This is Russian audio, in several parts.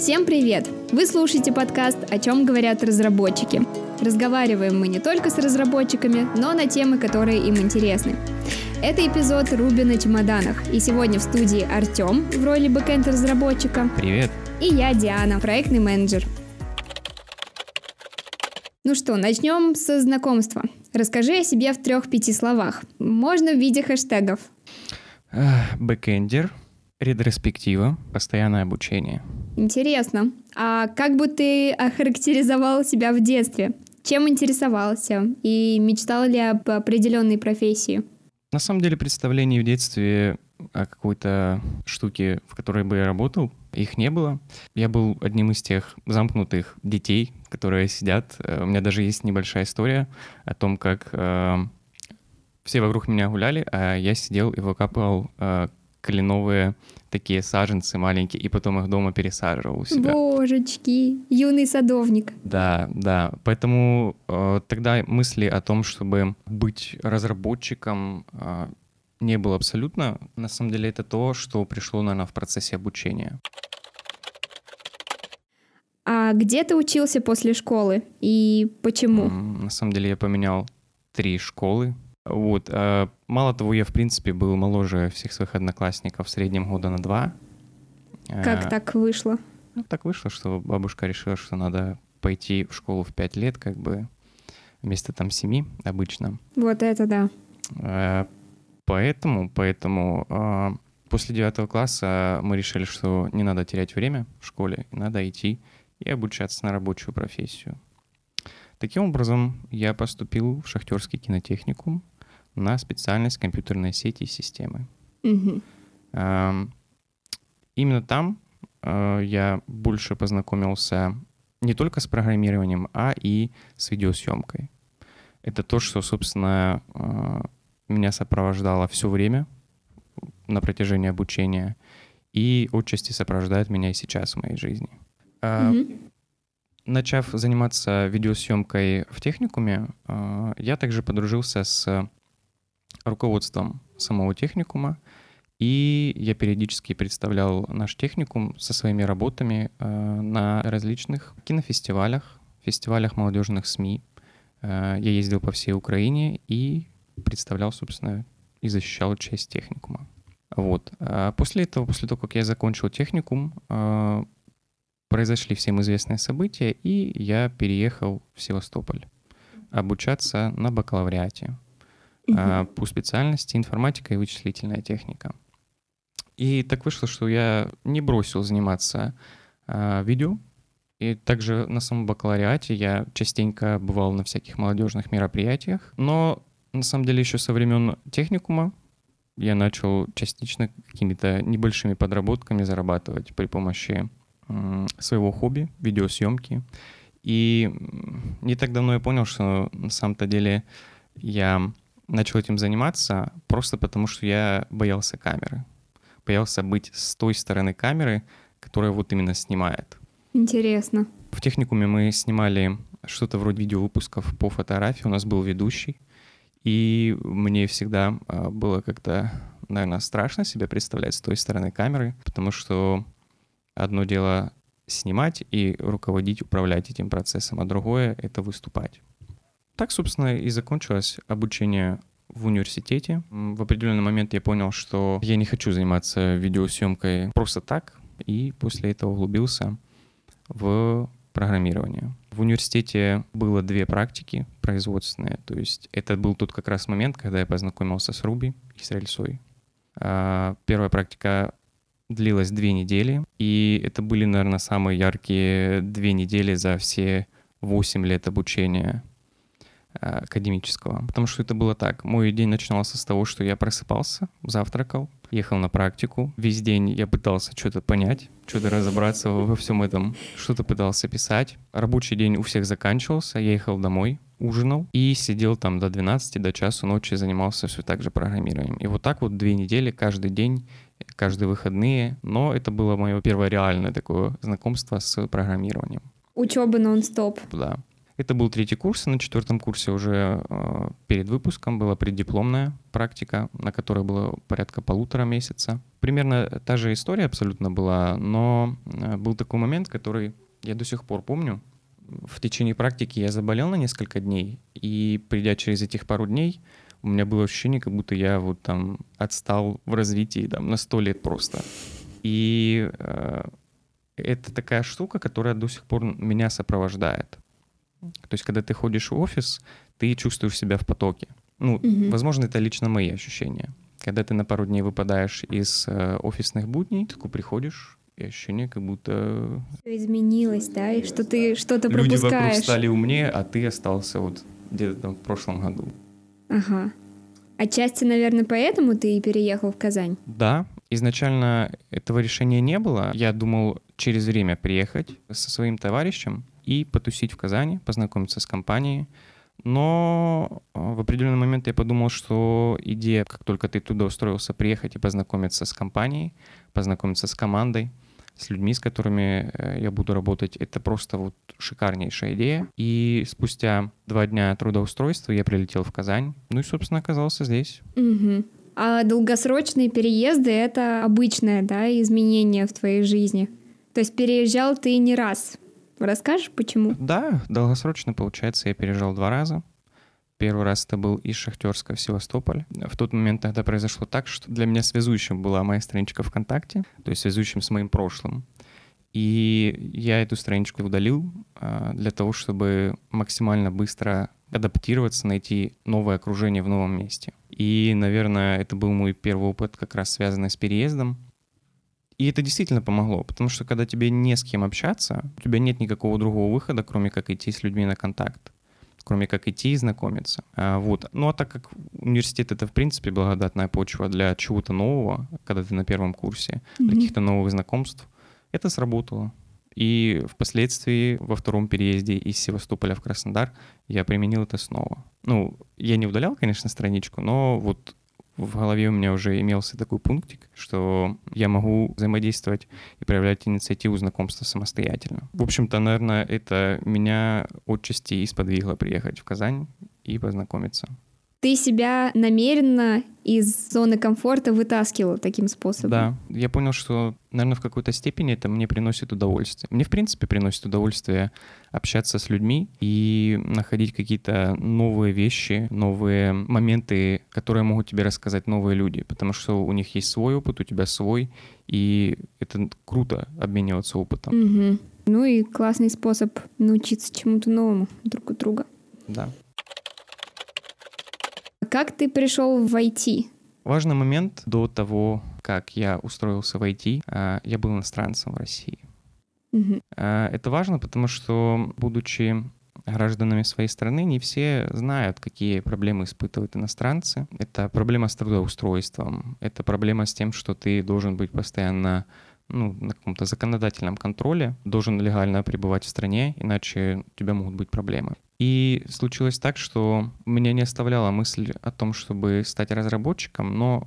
Всем привет! Вы слушаете подкаст «О чем говорят разработчики». Разговариваем мы не только с разработчиками, но на темы, которые им интересны. Это эпизод «Руби на чемоданах», и сегодня в студии Артем в роли бэкэнд-разработчика. Привет! И я, Диана, проектный менеджер. Ну что, начнем со знакомства. Расскажи о себе в трех-пяти словах. Можно в виде хэштегов. Бэкэндер, ретроспектива, постоянное обучение. Интересно. А как бы ты охарактеризовал себя в детстве? Чем интересовался? И мечтал ли об определенной профессии? На самом деле представлений в детстве о какой-то штуке, в которой бы я работал, их не было. Я был одним из тех замкнутых детей, которые сидят. Э, у меня даже есть небольшая история о том, как э, все вокруг меня гуляли, а я сидел и выкапывал э, кленовые такие саженцы маленькие, и потом их дома пересаживал у себя. Божечки, юный садовник. Да, да. Поэтому э, тогда мысли о том, чтобы быть разработчиком, э, не было абсолютно. На самом деле это то, что пришло, наверное, в процессе обучения. А где ты учился после школы и почему? На самом деле я поменял три школы. Вот. А, мало того, я, в принципе, был моложе всех своих одноклассников в среднем года на два. Как а, так вышло? Ну, так вышло, что бабушка решила, что надо пойти в школу в пять лет, как бы вместо там семи обычно. Вот это да. А, поэтому, поэтому после девятого класса мы решили, что не надо терять время в школе, надо идти и обучаться на рабочую профессию. Таким образом, я поступил в шахтерский кинотехникум на специальность компьютерной сети и системы. Угу. Именно там э, я больше познакомился не только с программированием, а и с видеосъемкой. Это то, что, собственно, э, меня сопровождало все время на протяжении обучения и отчасти сопровождает меня и сейчас в моей жизни. Угу. Начав заниматься видеосъемкой в техникуме, я также подружился с руководством самого техникума, и я периодически представлял наш техникум со своими работами э, на различных кинофестивалях, фестивалях молодежных СМИ. Э, я ездил по всей Украине и представлял, собственно, и защищал часть техникума. Вот. А после этого, после того, как я закончил техникум, произошли всем известные события, и я переехал в Севастополь обучаться на бакалавриате угу. по специальности информатика и вычислительная техника. И так вышло, что я не бросил заниматься а, видео, и также на самом бакалавриате я частенько бывал на всяких молодежных мероприятиях, но на самом деле еще со времен техникума я начал частично какими-то небольшими подработками зарабатывать при помощи своего хобби, видеосъемки. И не так давно я понял, что на самом-то деле я начал этим заниматься просто потому, что я боялся камеры. Боялся быть с той стороны камеры, которая вот именно снимает. Интересно. В техникуме мы снимали что-то вроде видеовыпусков по фотографии. У нас был ведущий. И мне всегда а, было как-то, наверное, страшно себе представлять с той стороны камеры, потому что одно дело снимать и руководить, управлять этим процессом, а другое — это выступать. Так, собственно, и закончилось обучение в университете. В определенный момент я понял, что я не хочу заниматься видеосъемкой просто так, и после этого углубился в программирование. В университете было две практики производственные, то есть это был тот как раз момент, когда я познакомился с Ruby и с рельсой. А, первая практика длилась две недели, и это были, наверное, самые яркие две недели за все восемь лет обучения академического. Потому что это было так. Мой день начинался с того, что я просыпался, завтракал, ехал на практику. Весь день я пытался что-то понять, что-то разобраться во всем этом, что-то пытался писать. Рабочий день у всех заканчивался, я ехал домой, ужинал и сидел там до 12, до часу ночи, занимался все так же программированием. И вот так вот две недели, каждый день каждые выходные, но это было мое первое реальное такое знакомство с программированием. Учеба нон-стоп. Да. Это был третий курс, на четвертом курсе уже э, перед выпуском была преддипломная практика, на которой было порядка полутора месяца. примерно та же история абсолютно была, но э, был такой момент, который я до сих пор помню. В течение практики я заболел на несколько дней, и придя через этих пару дней, у меня было ощущение, как будто я вот там отстал в развитии там, на сто лет просто. И э, это такая штука, которая до сих пор меня сопровождает. То есть, когда ты ходишь в офис, ты чувствуешь себя в потоке. Ну, угу. возможно, это лично мои ощущения. Когда ты на пару дней выпадаешь из э, офисных будней, ты приходишь, и ощущение, как будто... Все изменилось, да, и что ты что-то пропускаешь. Люди вокруг стали умнее, а ты остался вот где-то там в прошлом году. Ага. Отчасти, наверное, поэтому ты и переехал в Казань? Да. Изначально этого решения не было. Я думал через время приехать со своим товарищем и потусить в Казани, познакомиться с компанией. Но а, в определенный момент я подумал, что идея, как только ты туда устроился, приехать и познакомиться с компанией, познакомиться с командой, с людьми, с которыми э, я буду работать, это просто вот шикарнейшая идея. И спустя два дня трудоустройства я прилетел в Казань, ну и, собственно, оказался здесь. Угу. А долгосрочные переезды — это обычное, да, изменение в твоей жизни? То есть переезжал ты не раз. Расскажешь, почему? Да, долгосрочно, получается, я переезжал два раза. Первый раз это был из Шахтерска в Севастополь. В тот момент тогда произошло так, что для меня связующим была моя страничка ВКонтакте, то есть связующим с моим прошлым. И я эту страничку удалил а, для того, чтобы максимально быстро адаптироваться, найти новое окружение в новом месте. И, наверное, это был мой первый опыт, как раз связанный с переездом. И это действительно помогло, потому что когда тебе не с кем общаться, у тебя нет никакого другого выхода, кроме как идти с людьми на контакт кроме как идти и знакомиться. А, вот. Ну а так как университет это в принципе благодатная почва для чего-то нового, когда ты на первом курсе, mm-hmm. для каких-то новых знакомств, это сработало. И впоследствии во втором переезде из Севастополя в Краснодар я применил это снова. Ну, я не удалял, конечно, страничку, но вот в голове у меня уже имелся такой пунктик, что я могу взаимодействовать и проявлять инициативу знакомства самостоятельно. В общем-то, наверное, это меня отчасти и приехать в Казань и познакомиться. Ты себя намеренно из зоны комфорта вытаскивал таким способом. Да, я понял, что, наверное, в какой-то степени это мне приносит удовольствие. Мне, в принципе, приносит удовольствие общаться с людьми и находить какие-то новые вещи, новые моменты, которые могут тебе рассказать новые люди, потому что у них есть свой опыт, у тебя свой, и это круто обмениваться опытом. Угу. Ну и классный способ научиться чему-то новому друг у друга. Да как ты пришел в IT? Важный момент до того, как я устроился в IT, а, я был иностранцем в России. Угу. Это важно, потому что, будучи гражданами своей страны, не все знают, какие проблемы испытывают иностранцы. Это проблема с трудоустройством, это проблема с тем, что ты должен быть постоянно ну, на каком-то законодательном контроле, должен легально пребывать в стране, иначе у тебя могут быть проблемы. И случилось так, что меня не оставляла мысль о том, чтобы стать разработчиком, но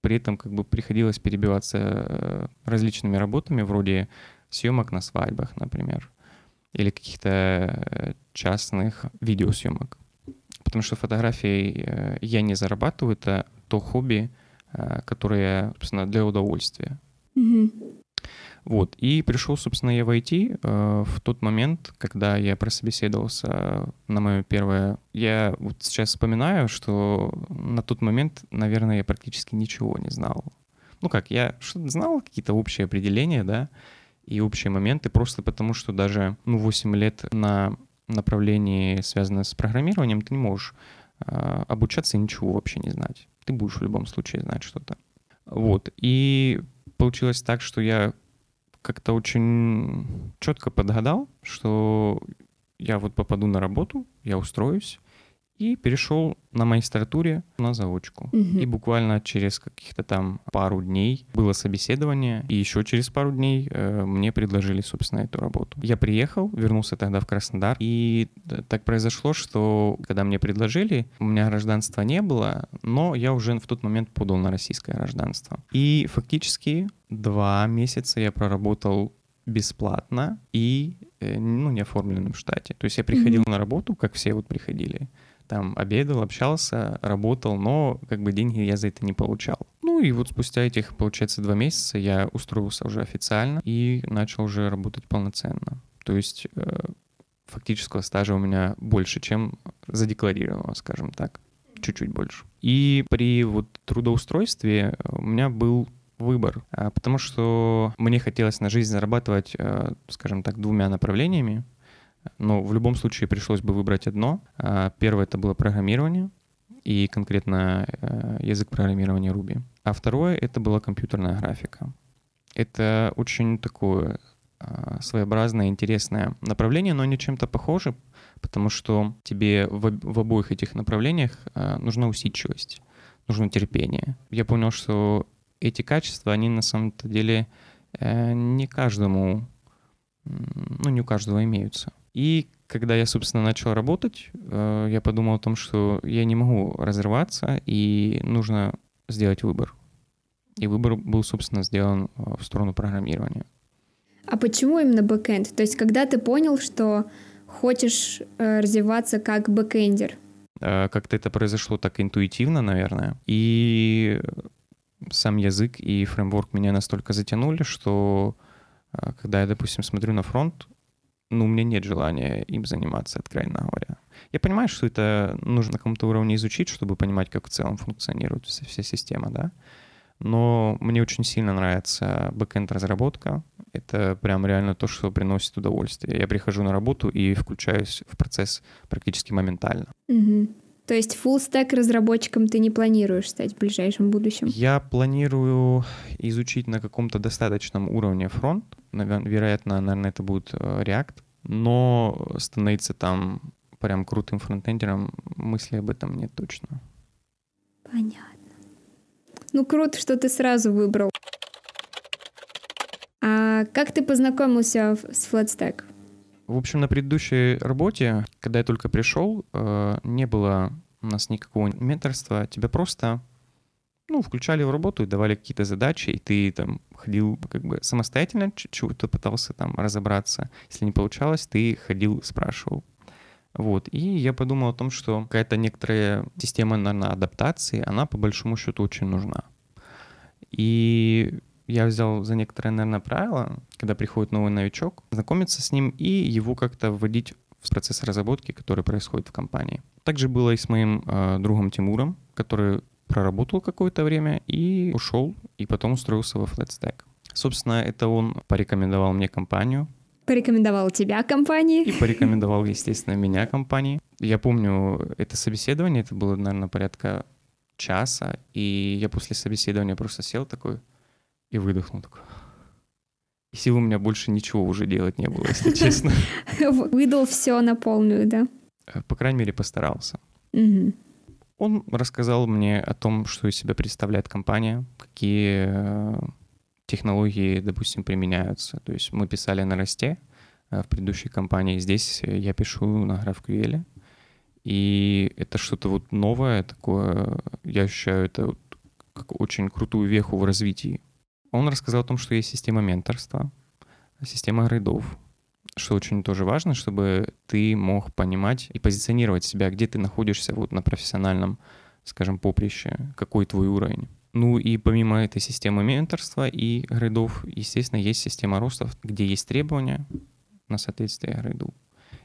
при этом как бы приходилось перебиваться э, различными работами, вроде съемок на свадьбах, например, или каких-то э, частных видеосъемок. Потому что фотографией э, я не зарабатываю, это то хобби, которое, собственно, для удовольствия. Mm-hmm. Вот. И пришел, собственно, я в IT э, в тот момент, когда я прособеседовался на мое первое... Я вот сейчас вспоминаю, что на тот момент, наверное, я практически ничего не знал. Ну как, я знал, какие-то общие определения, да, и общие моменты, просто потому что даже, ну, 8 лет на направлении, связанном с программированием, ты не можешь э, обучаться и ничего вообще не знать. Ты будешь в любом случае знать что-то. Вот. И получилось так, что я как-то очень четко подгадал, что я вот попаду на работу, я устроюсь, и перешел на магистратуре на заочку. Угу. И буквально через каких-то там пару дней было собеседование, и еще через пару дней э, мне предложили, собственно, эту работу. Я приехал, вернулся тогда в Краснодар, и так произошло, что когда мне предложили, у меня гражданства не было, но я уже в тот момент подал на российское гражданство. И фактически два месяца я проработал бесплатно и э, ну, не оформленным в штате. То есть я приходил mm-hmm. на работу, как все вот приходили, там обедал, общался, работал, но как бы деньги я за это не получал. Ну, и вот спустя этих, получается, два месяца я устроился уже официально и начал уже работать полноценно. То есть э, фактического стажа у меня больше, чем задекларированного, скажем так, чуть-чуть больше. И при вот трудоустройстве у меня был выбор, а, потому что мне хотелось на жизнь зарабатывать, э, скажем так, двумя направлениями. Но в любом случае пришлось бы выбрать одно. А, первое это было программирование, и конкретно э, язык программирования Ruby. А второе — это была компьютерная графика. Это очень такое а, своеобразное, интересное направление, но они чем-то похожи, потому что тебе в, в обоих этих направлениях а, нужна усидчивость, нужно терпение. Я понял, что эти качества, они на самом-то деле э, не каждому, ну, не у каждого имеются. И когда я, собственно, начал работать, э, я подумал о том, что я не могу разрываться, и нужно сделать выбор. И выбор был, собственно, сделан э, в сторону программирования. А почему именно backend? То есть, когда ты понял, что хочешь э, развиваться как бэкэндер? Как-то это произошло так интуитивно, наверное. И сам язык и фреймворк меня настолько затянули, что когда я, допустим, смотрю на фронт, ну, у меня нет желания им заниматься, откровенно говоря. Я понимаю, что это нужно на каком-то уровне изучить, чтобы понимать, как в целом функционирует вся, вся система, да. Но мне очень сильно нравится backend разработка. Это прям реально то, что приносит удовольствие. Я прихожу на работу и включаюсь в процесс практически моментально. Угу. То есть full stack разработчиком ты не планируешь стать в ближайшем будущем? Я планирую изучить на каком-то достаточном уровне фронт. Вероятно, наверное, это будет э, React. Но становиться там прям крутым фронтендером, мысли об этом нет точно. Понятно. Ну, круто, что ты сразу выбрал. А как ты познакомился с FlatStack? В общем, на предыдущей работе, когда я только пришел, э, не было у нас никакого менторства. Тебя просто ну, включали в работу и давали какие-то задачи, и ты там ходил как бы самостоятельно чего-то пытался там разобраться. Если не получалось, ты ходил, спрашивал. Вот. И я подумал о том, что какая-то некоторая система, наверное, адаптации, она по большому счету очень нужна. И я взял за некоторое, наверное, правило, когда приходит новый новичок, знакомиться с ним и его как-то вводить в процесс разработки, который происходит в компании. Также было и с моим э, другом Тимуром, который проработал какое-то время и ушел, и потом устроился во FlatStack. Собственно, это он порекомендовал мне компанию. Порекомендовал тебя компании. И порекомендовал, естественно, меня компании. Я помню это собеседование, это было, наверное, порядка часа, и я после собеседования просто сел такой, и выдохнул такой. И сил у меня больше ничего уже делать не было, если честно. Выдал все на полную, да? Э, по крайней мере, постарался. Угу. Он рассказал мне о том, что из себя представляет компания, какие э, технологии, допустим, применяются. То есть мы писали на Росте э, в предыдущей компании, здесь я пишу на GraphQL. И это что-то вот новое такое, я ощущаю это вот как очень крутую веху в развитии он рассказал о том, что есть система менторства, система грейдов, что очень тоже важно, чтобы ты мог понимать и позиционировать себя, где ты находишься вот на профессиональном, скажем, поприще, какой твой уровень. Ну и помимо этой системы менторства и грейдов, естественно, есть система ростов, где есть требования на соответствие грейду.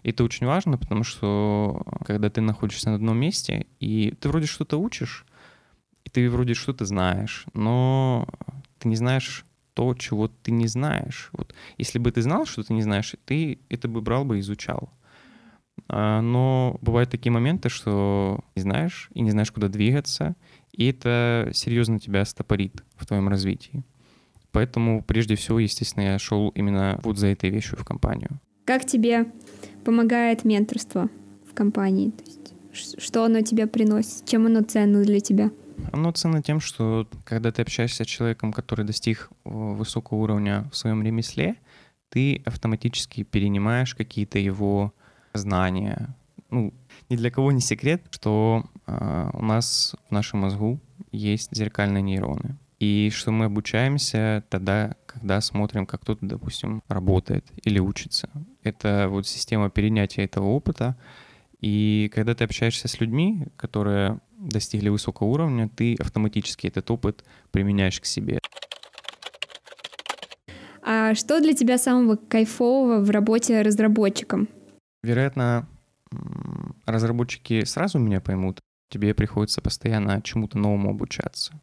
Это очень важно, потому что когда ты находишься на одном месте, и ты вроде что-то учишь, и ты вроде что-то знаешь, но ты не знаешь то, чего ты не знаешь. Вот если бы ты знал, что ты не знаешь, ты это бы брал бы и изучал. А, но бывают такие моменты, что не знаешь и не знаешь, куда двигаться, и это серьезно тебя стопорит в твоем развитии. Поэтому прежде всего, естественно, я шел именно вот за этой вещью в компанию. Как тебе помогает менторство в компании? То есть, что оно тебе приносит? Чем оно ценно для тебя? Оно ценно тем, что когда ты общаешься с человеком, который достиг э, высокого уровня в своем ремесле, ты автоматически перенимаешь какие-то его знания. Ну, ни для кого не секрет, что э, у нас в нашем мозгу есть зеркальные нейроны. И что мы обучаемся тогда, когда смотрим, как кто-то, допустим, работает или учится. Это вот система перенятия этого опыта. И когда ты общаешься с людьми, которые достигли высокого уровня, ты автоматически этот опыт применяешь к себе. А что для тебя самого кайфового в работе разработчиком? Вероятно, разработчики сразу меня поймут. Тебе приходится постоянно чему-то новому обучаться.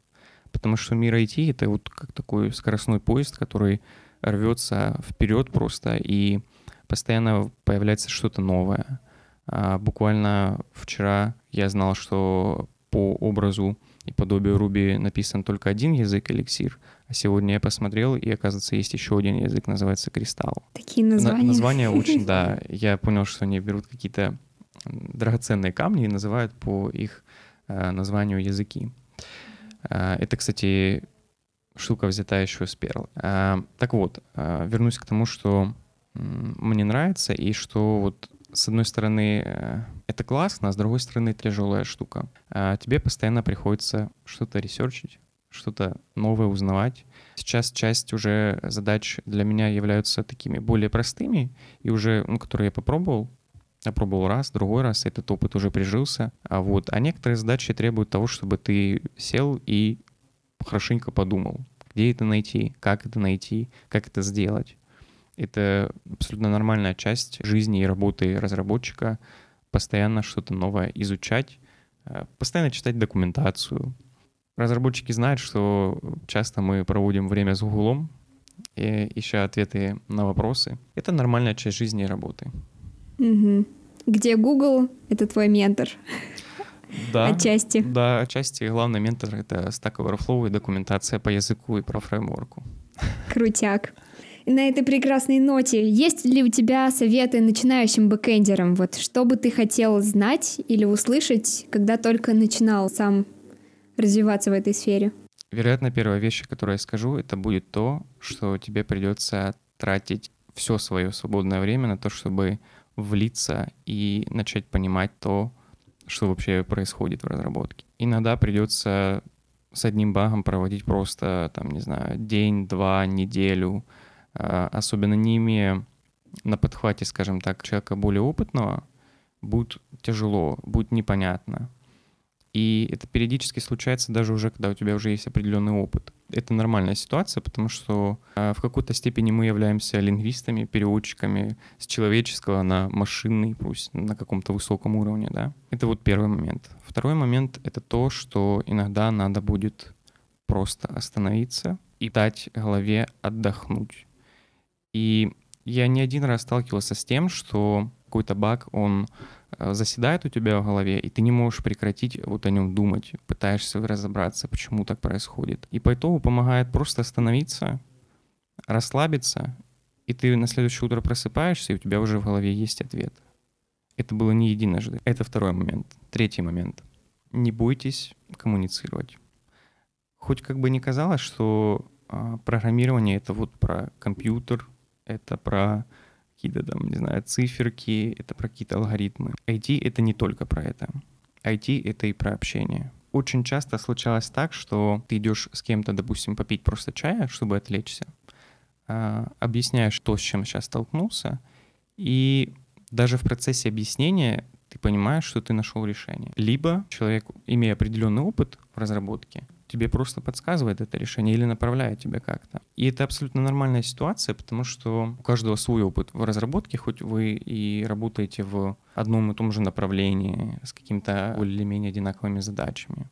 Потому что мир IT — это вот как такой скоростной поезд, который рвется вперед просто, и постоянно появляется что-то новое. А буквально вчера я знал, что по образу и подобию Ruby написан только один язык эликсир, а сегодня я посмотрел, и оказывается, есть еще один язык, называется кристалл. Такие названия. На- названия очень, да. Я понял, что они берут какие-то драгоценные камни и называют по их э, названию языки. Э, это, кстати, штука взята еще с Perl. Э, так вот, э, вернусь к тому, что мне нравится, и что вот с одной стороны, э, это классно, а с другой стороны, тяжелая штука. А тебе постоянно приходится что-то ресерчить, что-то новое узнавать. Сейчас часть уже задач для меня являются такими более простыми, и уже, ну, которые я попробовал, я пробовал раз, другой раз, этот опыт уже прижился. А вот, а некоторые задачи требуют того, чтобы ты сел и хорошенько подумал, где это найти, как это найти, как это сделать. Это абсолютно нормальная часть жизни и работы разработчика. Постоянно что-то новое изучать, э, постоянно читать документацию. Разработчики знают, что часто мы проводим время с Гуглом, ища ответы на вопросы. Это нормальная часть жизни и работы. Угу. Где Google — это твой ментор. Да, отчасти. Да, отчасти. Главный ментор — это Stack Overflow и документация по языку и про фреймворку. Крутяк на этой прекрасной ноте, есть ли у тебя советы начинающим бэкэндерам? Вот что бы ты хотел знать или услышать, когда только начинал сам развиваться в этой сфере? Вероятно, первая вещь, которую я скажу, это будет то, что тебе придется тратить все свое свободное время на то, чтобы влиться и начать понимать то, что вообще происходит в разработке. Иногда придется с одним багом проводить просто, там, не знаю, день, два, неделю, особенно не имея на подхвате, скажем так, человека более опытного, будет тяжело, будет непонятно. И это периодически случается даже уже, когда у тебя уже есть определенный опыт. Это нормальная ситуация, потому что э, в какой-то степени мы являемся лингвистами, переводчиками с человеческого на машинный, пусть на каком-то высоком уровне, да. Это вот первый момент. Второй момент — это то, что иногда надо будет просто остановиться и дать голове отдохнуть. И я не один раз сталкивался с тем, что какой-то баг, он э, заседает у тебя в голове, и ты не можешь прекратить вот о нем думать, пытаешься разобраться, почему так происходит. И по итогу помогает просто остановиться, расслабиться, и ты на следующее утро просыпаешься, и у тебя уже в голове есть ответ. Это было не единожды. Это второй момент. Третий момент. Не бойтесь коммуницировать. Хоть как бы не казалось, что а, программирование — это вот про компьютер, это про какие-то там, не знаю, циферки, это про какие-то алгоритмы. IT — это не только про это. IT — это и про общение. Очень часто случалось так, что ты идешь с кем-то, допустим, попить просто чая, чтобы отвлечься, а, объясняешь то, с чем сейчас столкнулся, и даже в процессе объяснения ты понимаешь, что ты нашел решение. Либо человек, имея определенный опыт в разработке, тебе просто подсказывает это решение или направляет тебя как-то. И это абсолютно нормальная ситуация, потому что у каждого свой опыт в разработке, хоть вы и работаете в одном и том же направлении с какими-то более-менее одинаковыми задачами.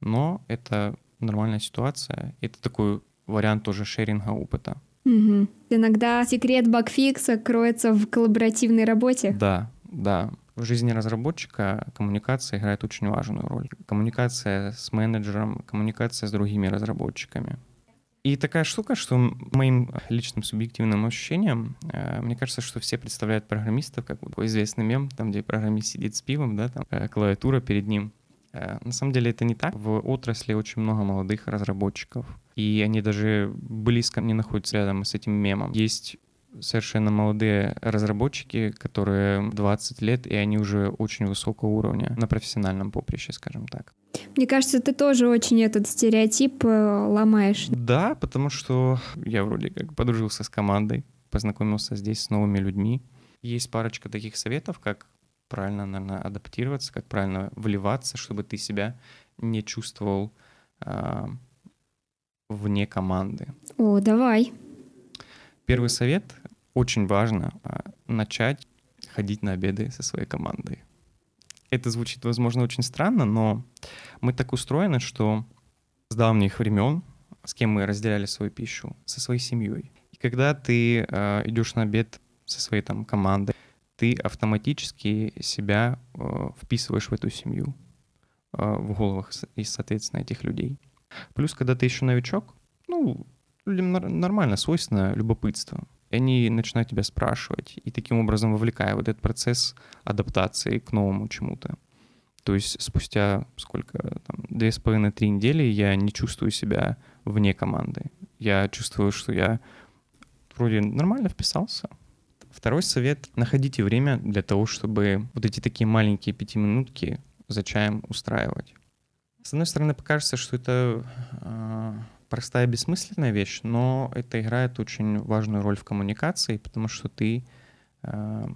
Но это нормальная ситуация. Это такой вариант тоже шеринга опыта. Угу. Иногда секрет багфикса кроется в коллаборативной работе. Да, да. В жизни разработчика коммуникация играет очень важную роль. Коммуникация с менеджером, коммуникация с другими разработчиками. И такая штука, что моим личным субъективным ощущением, э, мне кажется, что все представляют программистов как такой известный мем, там, где программист сидит с пивом, да, там э, клавиатура перед ним. Э, на самом деле это не так. В отрасли очень много молодых разработчиков, и они даже близко не находятся рядом с этим мемом. Есть совершенно молодые разработчики, которые 20 лет, и они уже очень высокого уровня на профессиональном поприще, скажем так. Мне кажется, ты тоже очень этот стереотип э, ломаешь. Да, потому что я вроде как подружился с командой, познакомился здесь с новыми людьми. Есть парочка таких советов, как правильно, наверное, адаптироваться, как правильно вливаться, чтобы ты себя не чувствовал э, вне команды. О, давай. Первый совет. Очень важно э, начать ходить на обеды со своей командой. Это звучит, возможно, очень странно, но мы так устроены, что с давних времен, с кем мы разделяли свою пищу, со своей семьей. И когда ты э, идешь на обед со своей там командой, ты автоматически себя э, вписываешь в эту семью, э, в головах и, соответственно, этих людей. Плюс, когда ты еще новичок, ну, людям нормально, свойственно любопытство. И они начинают тебя спрашивать, и таким образом вовлекая вот этот процесс адаптации к новому чему-то. То есть спустя сколько, там, две с половиной, три недели я не чувствую себя вне команды. Я чувствую, что я вроде нормально вписался. Второй совет — находите время для того, чтобы вот эти такие маленькие пятиминутки за чаем устраивать. С одной стороны, покажется, что это э, простая бессмысленная вещь, но это играет очень важную роль в коммуникации, потому что ты э,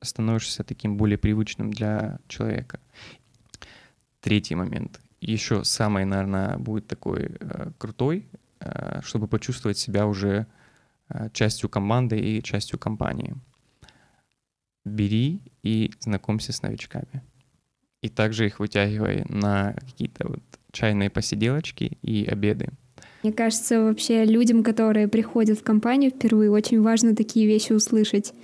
становишься таким более привычным для человека. Третий момент. Еще самый, наверное, будет такой э, крутой, э, чтобы почувствовать себя уже э, частью команды и частью компании. Бери и знакомься с новичками. И также их вытягивай на какие-то вот чайные посиделочки и обеды. Мне кажется, вообще людям, которые приходят в компанию впервые, очень важно такие вещи услышать.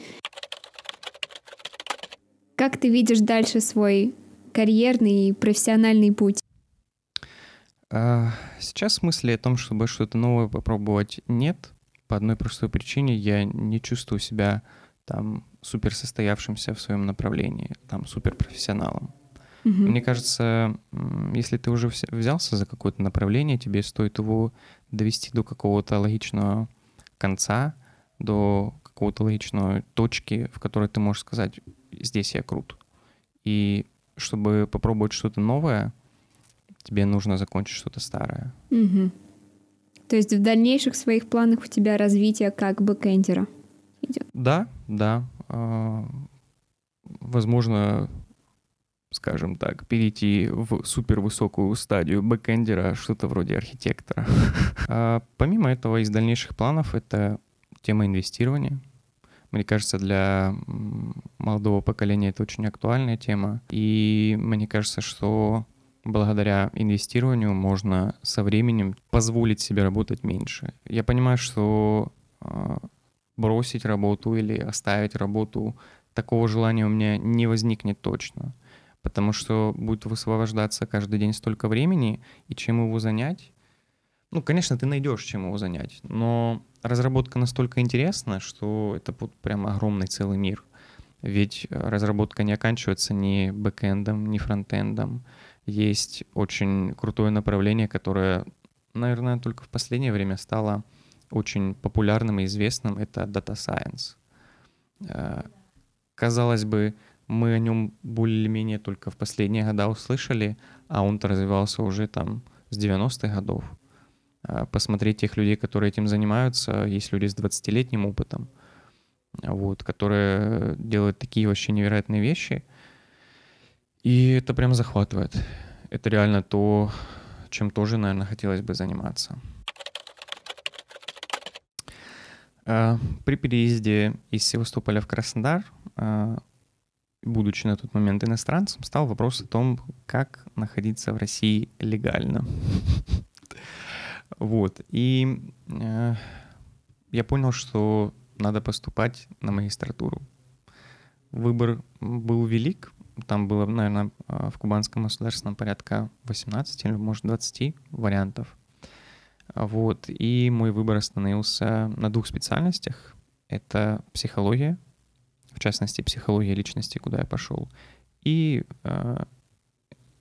Как ты видишь дальше свой карьерный и профессиональный путь? А, сейчас мысли о том, чтобы что-то новое попробовать, нет. По одной простой причине я не чувствую себя там супер состоявшимся в своем направлении, там супер профессионалом. Угу. Мне кажется, если ты уже взялся за какое-то направление, тебе стоит его довести до какого-то логичного конца, до какого-то логичной точки, в которой ты можешь сказать, здесь я крут. И чтобы попробовать что-то новое, тебе нужно закончить что-то старое. Угу. То есть в дальнейших своих планах у тебя развитие как бэкэндера идет? Да, да. А, возможно, скажем так, перейти в супервысокую стадию бэкэндера, что-то вроде архитектора. А помимо этого, из дальнейших планов это тема инвестирования. Мне кажется, для молодого поколения это очень актуальная тема. И мне кажется, что благодаря инвестированию можно со временем позволить себе работать меньше. Я понимаю, что а, бросить работу или оставить работу, такого желания у меня не возникнет точно. Потому что будет высвобождаться каждый день столько времени, и чем его занять, ну, конечно, ты найдешь, чем его занять, но разработка настолько интересна, что это вот прям огромный целый мир. Ведь разработка не оканчивается ни бэкэндом, ни фронтендом. Есть очень крутое направление, которое, наверное, только в последнее время стало очень популярным и известным. Это Data Science. Э, казалось бы, мы о нем более-менее только в последние годы услышали, а он-то развивался уже там с 90-х годов. А, посмотреть тех людей, которые этим занимаются. Есть люди с 20-летним опытом, вот, которые делают такие вообще невероятные вещи. И это прям захватывает. Это реально то, чем тоже, наверное, хотелось бы заниматься. А, при переезде из Севастополя в Краснодар, а, будучи на тот момент иностранцем, стал вопрос о том, как находиться в России легально. Вот. И э, я понял, что надо поступать на магистратуру. Выбор был велик. Там было, наверное, в Кубанском государственном порядка 18 или, может, 20 вариантов. Вот. И мой выбор остановился на двух специальностях. Это психология, в частности, психология личности, куда я пошел, и э,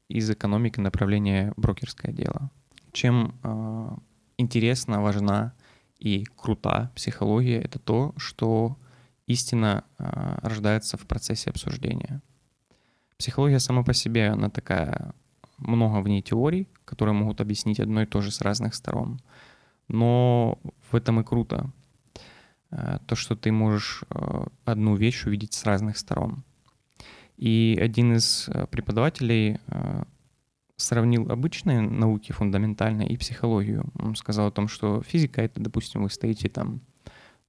из экономики направление брокерское дело. Чем э, интересна, важна и крута психология, это то, что истина э, рождается в процессе обсуждения. Психология сама по себе, она такая, много в ней теорий, которые могут объяснить одно и то же с разных сторон. Но в этом и круто. Э, то, что ты можешь э, одну вещь увидеть с разных сторон. И один из э, преподавателей сравнил обычные науки фундаментальные и психологию. Он сказал о том, что физика — это, допустим, вы стоите там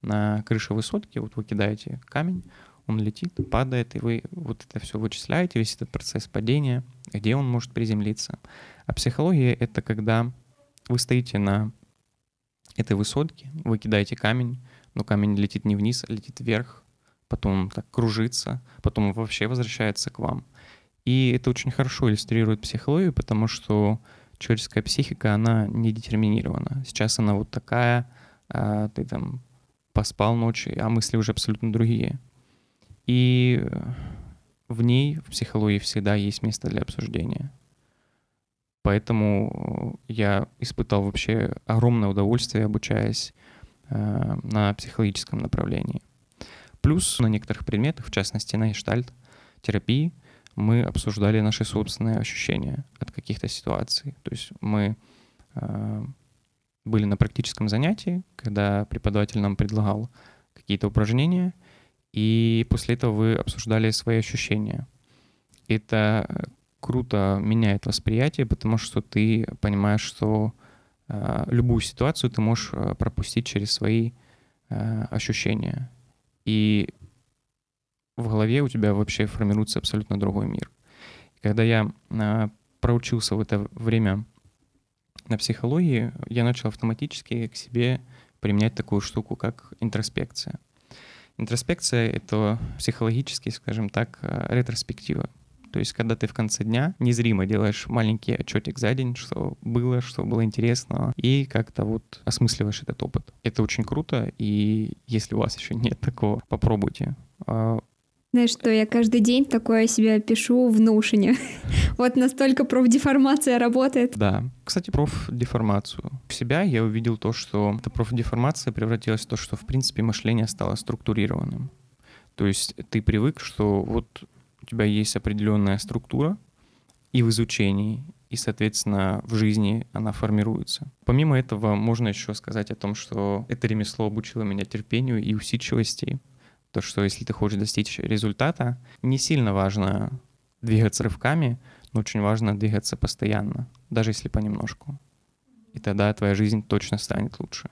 на крыше высотки, вот вы кидаете камень, он летит, падает, и вы вот это все вычисляете, весь этот процесс падения, где он может приземлиться. А психология — это когда вы стоите на этой высотке, вы кидаете камень, но камень летит не вниз, а летит вверх, потом так кружится, потом вообще возвращается к вам. И это очень хорошо иллюстрирует психологию, потому что человеческая психика, она не детерминирована. Сейчас она вот такая, а ты там поспал ночью, а мысли уже абсолютно другие. И в ней, в психологии, всегда есть место для обсуждения. Поэтому я испытал вообще огромное удовольствие, обучаясь на психологическом направлении. Плюс на некоторых предметах, в частности на гештальт терапии, мы обсуждали наши собственные ощущения от каких-то ситуаций. То есть мы э, были на практическом занятии, когда преподаватель нам предлагал какие-то упражнения — и после этого вы обсуждали свои ощущения. Это э, круто меняет восприятие, потому что ты понимаешь, что э, любую ситуацию ты можешь э, пропустить через свои э, ощущения. И в голове у тебя вообще формируется абсолютно другой мир. И когда я э, проучился в это время на психологии, я начал автоматически к себе применять такую штуку, как интроспекция. Интроспекция — это психологически, скажем так, э, ретроспектива. То есть, когда ты в конце дня незримо делаешь маленький отчетик за день, что было, что было интересного, и как-то вот осмысливаешь этот опыт. Это очень круто, и если у вас еще нет такого, попробуйте. А, знаешь, что я каждый день такое себя пишу в Notion. вот настолько профдеформация работает. Да. Кстати, профдеформацию. В себя я увидел то, что эта профдеформация превратилась в то, что, в принципе, мышление стало структурированным. То есть ты привык, что вот тебя есть определенная структура и в изучении, и, соответственно, в жизни она формируется. Помимо этого, можно еще сказать о том, что это ремесло обучило меня терпению и усидчивости, то, что если ты хочешь достичь результата, не сильно важно двигаться рывками, но очень важно двигаться постоянно, даже если понемножку. И тогда твоя жизнь точно станет лучше.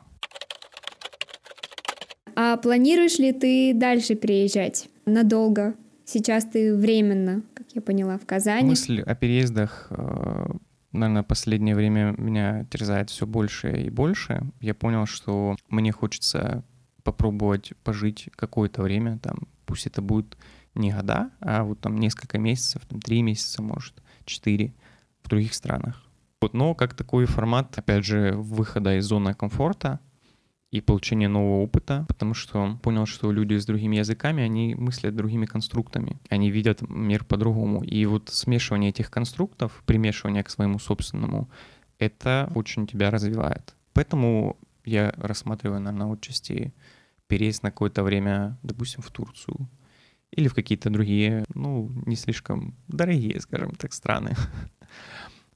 А планируешь ли ты дальше приезжать? Надолго? Сейчас ты временно, как я поняла, в Казани. Мысль о переездах, э, наверное, последнее время меня терзает все больше и больше. Я понял, что мне хочется попробовать пожить какое-то время, там, пусть это будет не года, а вот там несколько месяцев, там, три месяца, может, четыре в других странах. Вот, но как такой формат, опять же, выхода из зоны комфорта и получения нового опыта, потому что понял, что люди с другими языками, они мыслят другими конструктами, они видят мир по-другому. И вот смешивание этих конструктов, примешивание к своему собственному, это очень тебя развивает. Поэтому я рассматриваю, наверное, отчасти переезд на какое-то время, допустим, в Турцию или в какие-то другие, ну, не слишком дорогие, скажем так, страны.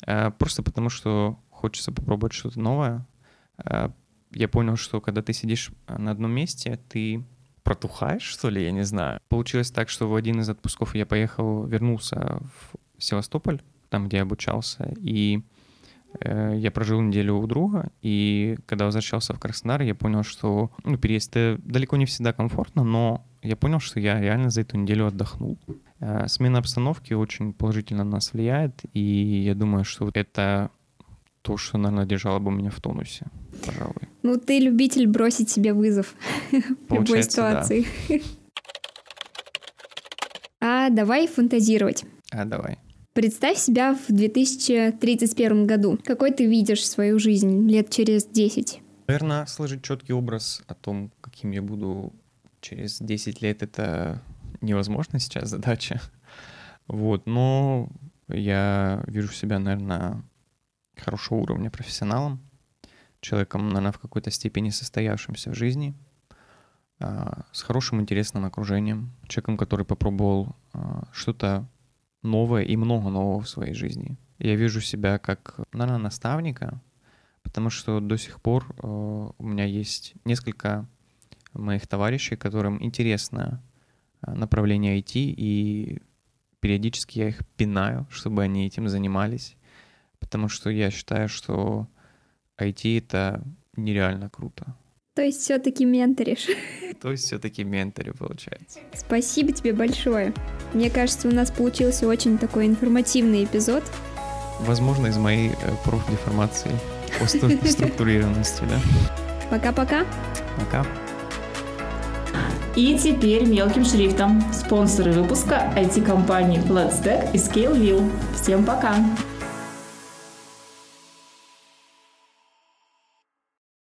А, просто потому, что хочется попробовать что-то новое. А, я понял, что когда ты сидишь на одном месте, ты протухаешь, что ли, я не знаю. Получилось так, что в один из отпусков я поехал, вернулся в Севастополь, там, где я обучался, и Э, я прожил неделю у друга, и когда возвращался в Краснодар, я понял, что ну, переезд далеко не всегда комфортно, но я понял, что я реально за эту неделю отдохнул. Э, смена обстановки очень положительно на нас влияет, и я думаю, что это то, что, наверное, держало бы меня в тонусе, пожалуй. Ну, ты любитель бросить себе вызов в любой ситуации. Да. А давай фантазировать. А давай. Представь себя в 2031 году. Какой ты видишь свою жизнь лет через 10? Наверное, сложить четкий образ о том, каким я буду через 10 лет, это невозможно сейчас задача. Вот, но я вижу себя, наверное, хорошего уровня профессионалом, человеком, наверное, в какой-то степени состоявшимся в жизни, а, с хорошим интересным окружением, человеком, который попробовал а, что-то новое и много нового в своей жизни. Я вижу себя как, наверное, наставника, потому что до сих пор э, у меня есть несколько моих товарищей, которым интересно направление IT, и периодически я их пинаю, чтобы они этим занимались, потому что я считаю, что IT — это нереально круто. То есть все-таки менторишь. То есть все-таки менторю получается. Спасибо тебе большое. Мне кажется, у нас получился очень такой информативный эпизод. Возможно, из моей э, профдеформации по структурированности, да. Пока-пока. Пока. И теперь мелким шрифтом. Спонсоры выпуска IT-компании Let's Tech и ScaleView. Всем пока!